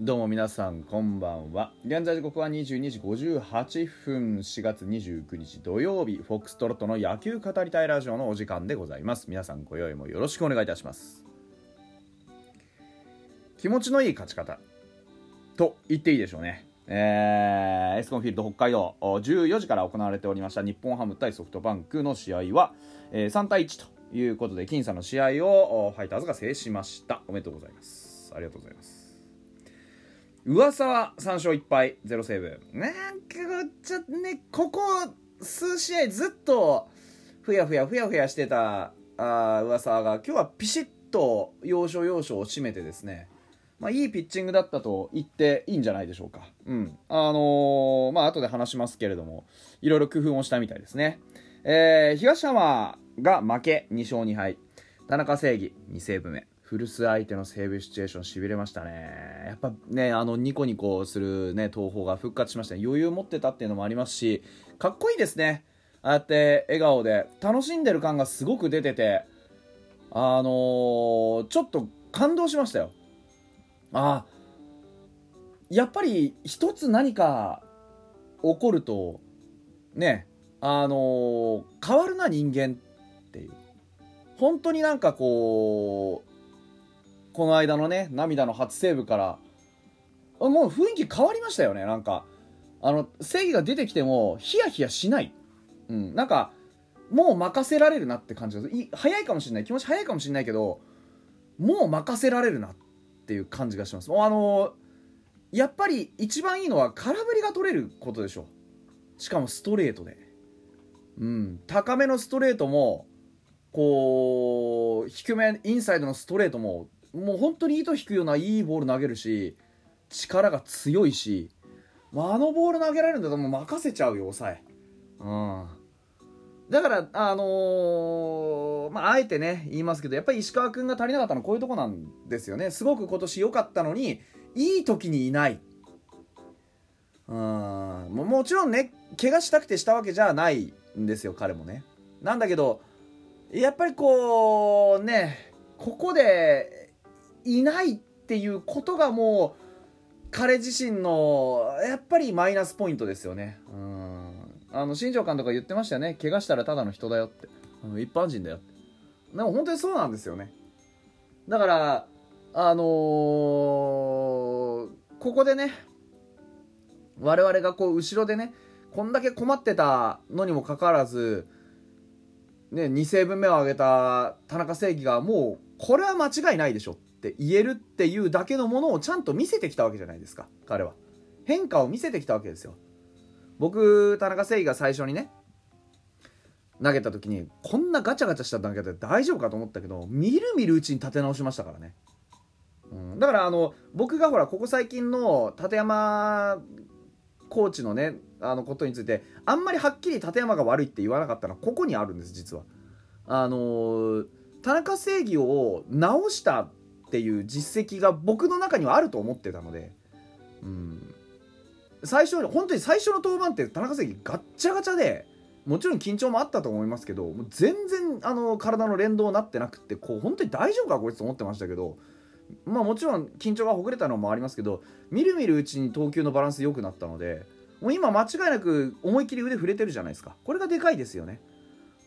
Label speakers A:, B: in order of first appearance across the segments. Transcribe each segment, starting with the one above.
A: どうも皆さんこんばんは。現在時刻は22時58分4月29日土曜日フォックストロットの野球語りたいラジオのお時間でございます。皆さんご用意もよろしくお願いいたします。気持ちのいい勝ち方。と言っていいでしょうね。えー、エスコンフィールド北海道14時から行われておりました日本ハム対ソフトバンクの試合は、えー、3対1ということで僅差の試合をファイターズが制しました。おめでとうございます。ありがとうございます。噂は3勝1敗0セーブなんかちょっとねここ数試合ずっとふやふやふやふやしてたあ噂が今日はピシッと要所要所を締めてですねまあ、いいピッチングだったと言っていいんじゃないでしょうか。うん。あのー、まあ、後で話しますけれども、いろいろ工夫をしたみたいですね。えー、東山が負け2勝2敗。田中正義2セーブ目。古巣相手のセーブシチュエーションしびれましたね。やっぱね、あの、ニコニコするね、東宝が復活しましたね。余裕持ってたっていうのもありますし、かっこいいですね。ああやって笑顔で、楽しんでる感がすごく出てて、あのー、ちょっと感動しましたよ。ああ、やっぱり一つ何か起こると、ね、あのー、変わるな人間っていう。本当になんかこう、この間のね涙の初セーブから。もう雰囲気変わりましたよね。なんかあの正義が出てきてもヒヤヒヤしない、うん、なんかもう任せられるなって感じが早いかもしれない。気持ち早いかもしれないけどもう任せられるなっていう感じがします。もうあのやっぱり一番いいのは空振りが取れることでしょしかもストレートで。うん。高めのストレートもこう低めインサイドのストレートももう本当に糸引くようないいボール投げるし力が強いしまああのボール投げられるんだったらもう任せちゃうよ抑え。うん。だからあのー、まああえてね言いますけどやっぱり石川君が足りなかったのはこういうとこなんですよね。すごく今年良かったのにいい時にいない。うん。もちろんね怪我したくてしたわけじゃないんですよ彼もね。なんだけどやっぱりこうねここでいないっていうことがもう彼自身のやっぱりマイナスポイントですよね。うん。あの新庄監督が言ってましたよね。怪我したらただの人だよって。あの一般人だよって。でも本当にそうなんですよね。だからあのー、ここでね我々がこう後ろでねこんだけ困ってたのにもかかわらずね2セーブ目を挙げた田中正義がもうこれは間違いないでしょって言えるっていうだけのものをちゃんと見せてきたわけじゃないですか彼は。変化を見せてきたわけですよ。僕田中誠意が最初にね投げた時にこんなガチャガチャした投げ方大丈夫かと思ったけどみるみるうちに立て直しましたからね、うん、だからあの僕がほらここ最近の立山コーチのねあのことについてあんまりはっきり立山が悪いって言わなかったのはここにあるんです実は。あのー、田中正義を直したっていう実績が僕の中にはあると思ってたので、うん、最初に本当に最初の登板って田中関ガッチャガチャでもちろん緊張もあったと思いますけどもう全然あの体の連動になってなくってこう本当に大丈夫かこいつと思ってましたけどまあもちろん緊張がほぐれたのもありますけどみるみるうちに投球のバランス良くなったのでもう今間違いなく思いっきり腕触れてるじゃないですか。これがでかいですよね。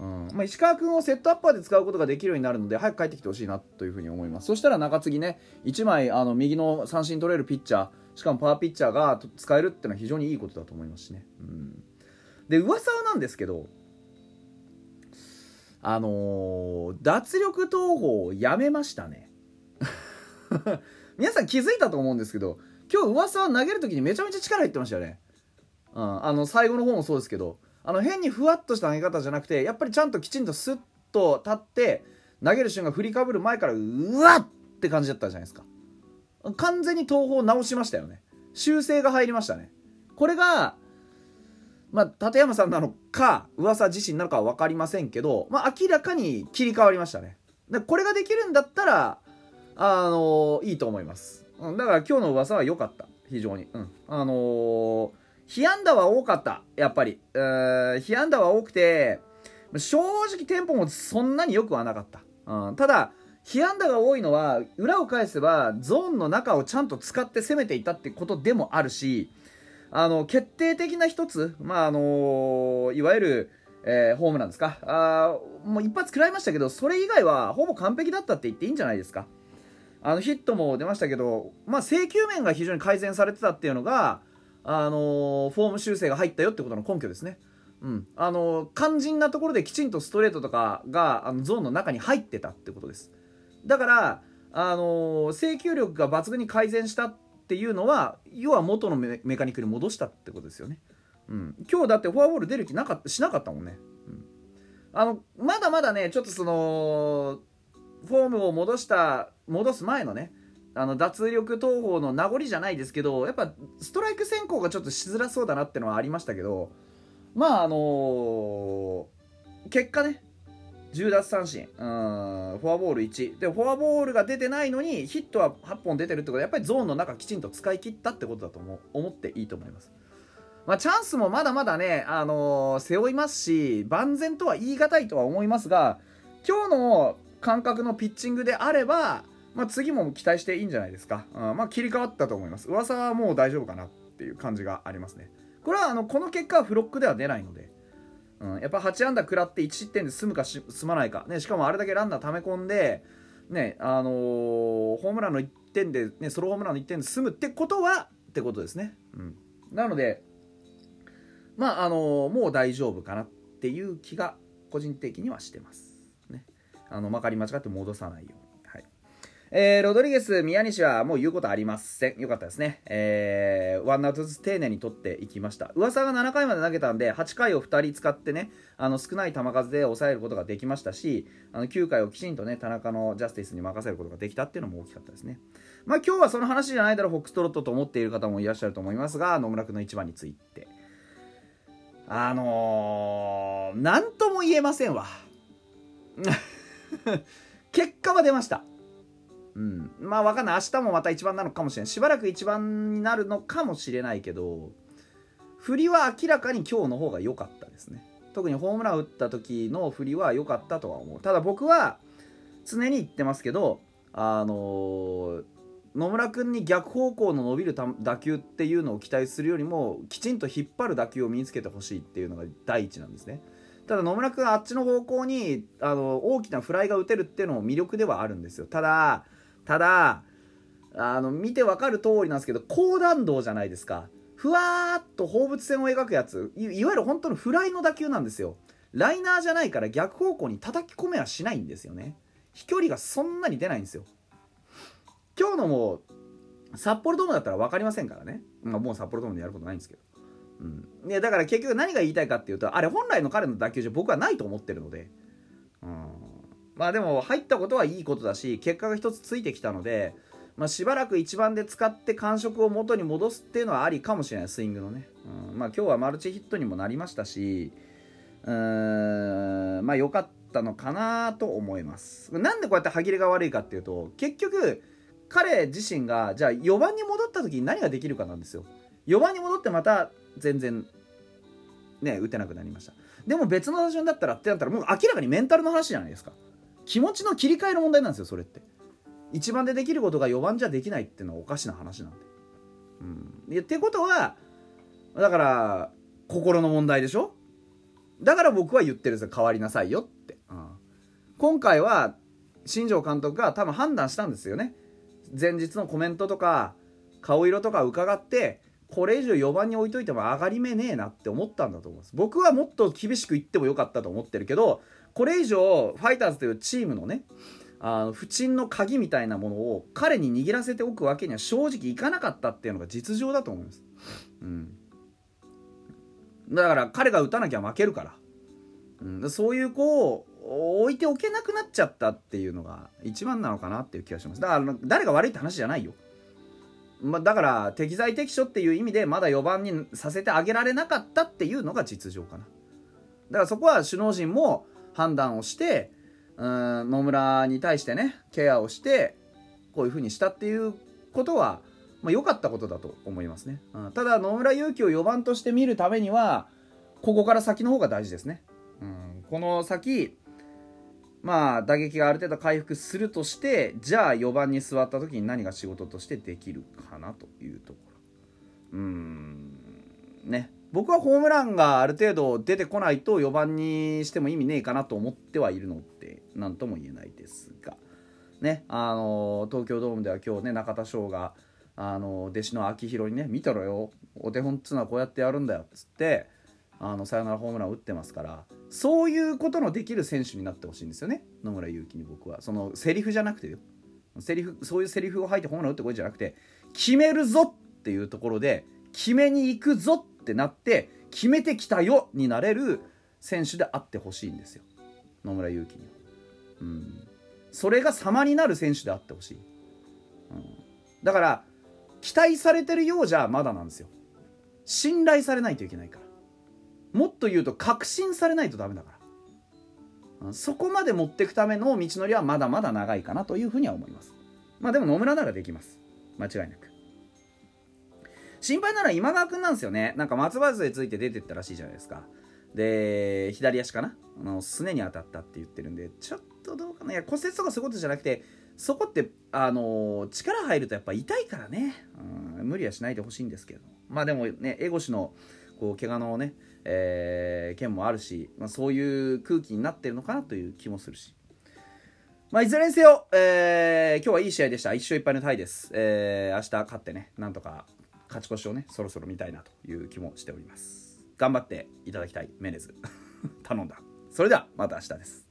A: うん。まあ、石川君をセットアッパーで使うことができるようになるので早く帰ってきてほしいなというふうに思います。そしたら中継ぎね1枚あの右の三振取れるピッチャーしかもパワーピッチャーが使えるっていうのは非常にいいことだと思いますしね、うん、で噂はなんですけどあのー、脱力投法をやめましたね。皆さん気づいたと思うんですけど今日噂は投げる時にめちゃめちゃ力入ってましたよね、うん、あの最後の方もそうですけどあの変にふわっとした投げ方じゃなくてやっぱりちゃんときちんとスッと立って投げる瞬間振りかぶる前からうわっって感じだったじゃないですか。完全に東方直しましたよね。修正が入りましたね。これがまあ立山さんなのか噂自身なのかは分かりませんけど、まあ、明らかに切り替わりましたね。でこれができるんだったらあのー、いいと思います、うん、だから今日の噂は良かった。非常に。うん。あのー被安打は多かった、やっぱり。被安打は多くて、正直テンポもそんなに良くはなかった。うん、ただ、被安打が多いのは裏を返せばゾーンの中をちゃんと使って攻めていたってことでもあるしあの決定的な一つ、まああのいわゆる、えー、ホームランですかあもう一発食らいましたけどそれ以外はほぼ完璧だったって言っていいんじゃないですかあのヒットも出ましたけど、まあ、制球面が非常に改善されてたっていうのが、あのフォーム修正が入ったよってことの根拠ですね。うん、あの肝心なところできちんとストレートとかがあのゾーンの中に入ってたってことです。だからあの制球力が抜群に改善したっていうのは要は元のメカニックに戻したってことですよね、うん、今日だってフォアボール出る気なかったしなかったもんね、うん、あのまだまだねちょっとそのフォームを戻した戻す前のねあの脱力投法の名残じゃないですけどやっぱストライク先行がちょっとしづらそうだなってのはありましたけどまああのー、結果ね。10奪三振。うん。フォアボール1でフォアボールが出てないのにヒットは8本出てるってことはやっぱりゾーンの中きちんと使い切ったってことだと思思っていいと思います。まあ、チャンスもまだまだね、あのー、背負いますし万全とは言い難いとは思いますが今日の感覚のピッチングであれば、まあ、次も期待していいんじゃないですか、うんまあ、切り替わったと思います。噂はもう大丈夫かなっていう感じがありますね。これはあのこの結果はフロックでは出ないので、うん、やっぱ8安打食らって1失点で済むか済まないか、ね、しかもあれだけランナー溜め込んで、ねあのー、ホームランの1点で、ね、ソロホームランの1点で済むってことはってことですね、うん、なのでまああのー、もう大丈夫かなっていう気が個人的にはしてます。ね。あのまかり間違って戻さないように。えー、ロドリゲス、宮西はもう言うことありません。よかったですね。えー、ワンアウトずつ丁寧に取っていきました。噂が7回まで投げたんで、8回を2人使ってね、あの少ない球数で抑えることができましたし、あの9回をきちんとね、田中のジャスティスに任せることができたっていうのも大きかったですね。まあ今日はその話じゃないだろう、ホックストロットと思っている方もいらっしゃると思いますが、野村君の一番について。あのー、なんとも言えませんわ。結果は出ました。うん。まあわかんない。明日もまた一番なのかもしれない。しばらく一番になるのかもしれないけど、振りは明らかに今日の方が良かったですね。特にホームラン打った時の振りは良かったとは思う。ただ僕は常に言ってますけど、あのー、野村君に逆方向の伸びる打球っていうのを期待するよりもきちんと引っ張る打球を身につけてほしいっていうのが第一なんですね。ただ野村君あっちの方向にあの大きなフライが打てるっていうのも魅力ではあるんですよただただあの見てわかる通りなんですけど高弾道じゃないですか。ふわーっと放物線を描くやついわゆる本当のフライの打球なんですよ。ライナーじゃないから逆方向に叩き込めはしないんですよね。飛距離がそんなに出ないんですよ。今日のも札幌ドームだったら分かりませんからね、まあ、もう札幌ドームでやることないんですけど。うん、でだから結局何が言いたいかっていうとあれ本来の彼の打球じゃ僕はないと思ってるので、まあでも入ったことはいいことだし結果が一つついてきたので、まあ、しばらく1番で使って感触を元に戻すっていうのはありかもしれない。スイングのね、うん、まあ今日はマルチヒットにもなりましたしうーん。まあ良かったのかなと思います。なんでこうやって歯切れが悪いかっていうと結局彼自身がじゃあ4番に戻った時に何ができるかなんですよ。4番に戻ってまた全然ね打てなくなりました。でも別の打順だったらってなったらもう明らかにメンタルの話じゃないですか。気持ちの切り替えの問題なんですよそれって。1番でできることが4番じゃできないっていうのはおかしな話なんで。うん。ってことはだから心の問題でしょ？だから僕は言ってるんですよ。変わりなさいよって、うん、今回は新庄監督が多分判断したんですよね。前日のコメントとか顔色とか伺ってこれ以上4番に置いといても上がり目ねえなって思ったんだと思います。僕はもっと厳しく言ってもよかったと思ってるけどこれ以上ファイターズというチームのねあの不沈の鍵みたいなものを彼に握らせておくわけには正直いかなかったっていうのが実情だと思います、うん、だから彼が打たなきゃ負けるから、うん、そういう子を置いておけなくなっちゃったっていうのが一番なのかなっていう気がします。だから誰が悪いって話じゃないよ。まあ、だから適材適所っていう意味でまだ4番にさせてあげられなかったっていうのが実情かな。だからそこは首脳陣も判断をしてうん野村に対してねケアをしてこういうふうにしたっていうことはまあ、良かったことだと思いますね、うん、ただ野村勇輝を4番として見るためにはここから先の方が大事ですね、うん、この先まあ打撃がある程度回復するとしてじゃあ4番に座った時に何が仕事としてできるかなというところ。うーんね。僕はホームランがある程度出てこないと4番にしても意味ねえかなと思ってはいるのって何とも言えないですが。ねあの東京ドームでは今日ね中田翔があの弟子の秋広にね見たろよ。お手本っつうのはこうやってやるんだよっつってあのサヨナラホームランを打ってますから。そういうことのできる選手になってほしいんですよね。野村勇輝に僕は。そのセリフじゃなくてよ。セリフそういうセリフを吐いてホームラン打ってこいじゃなくて決めるぞっていうところで決めに行くぞっってなって決めてきたよになれる選手であってほしいんですよ。野村勇輝には、うん、それが様になる選手であってほしい、うん、だから期待されてるようじゃまだなんですよ。信頼されないといけないから。もっと言うと確信されないとダメだから。うん。そこまで持っていくための道のりはまだまだ長いかなというふうには思います。まあでも野村ならできます。間違いなく。心配なら今川君なんですよね。なんか松葉杖ついて出てったらしいじゃないですか。で左足かな？あのすねに当たったって言ってるんでちょっとどうかな？いや骨折とかそういうことじゃなくてそこってあの力入るとやっぱ痛いからね、うん、無理はしないでほしいんですけど。まあでもね江越のこう怪我のね、えー、件もあるし、まあ、そういう空気になってるのかなという気もするし。まあ、いずれにせよ、えー、今日はいい試合でした。1勝1敗のタイです。えー、明日勝ってね、なんとか勝ち越しをね、そろそろ見たいなという気もしております。頑張っていただきたい、メネズ。頼んだ。それでは、また明日です。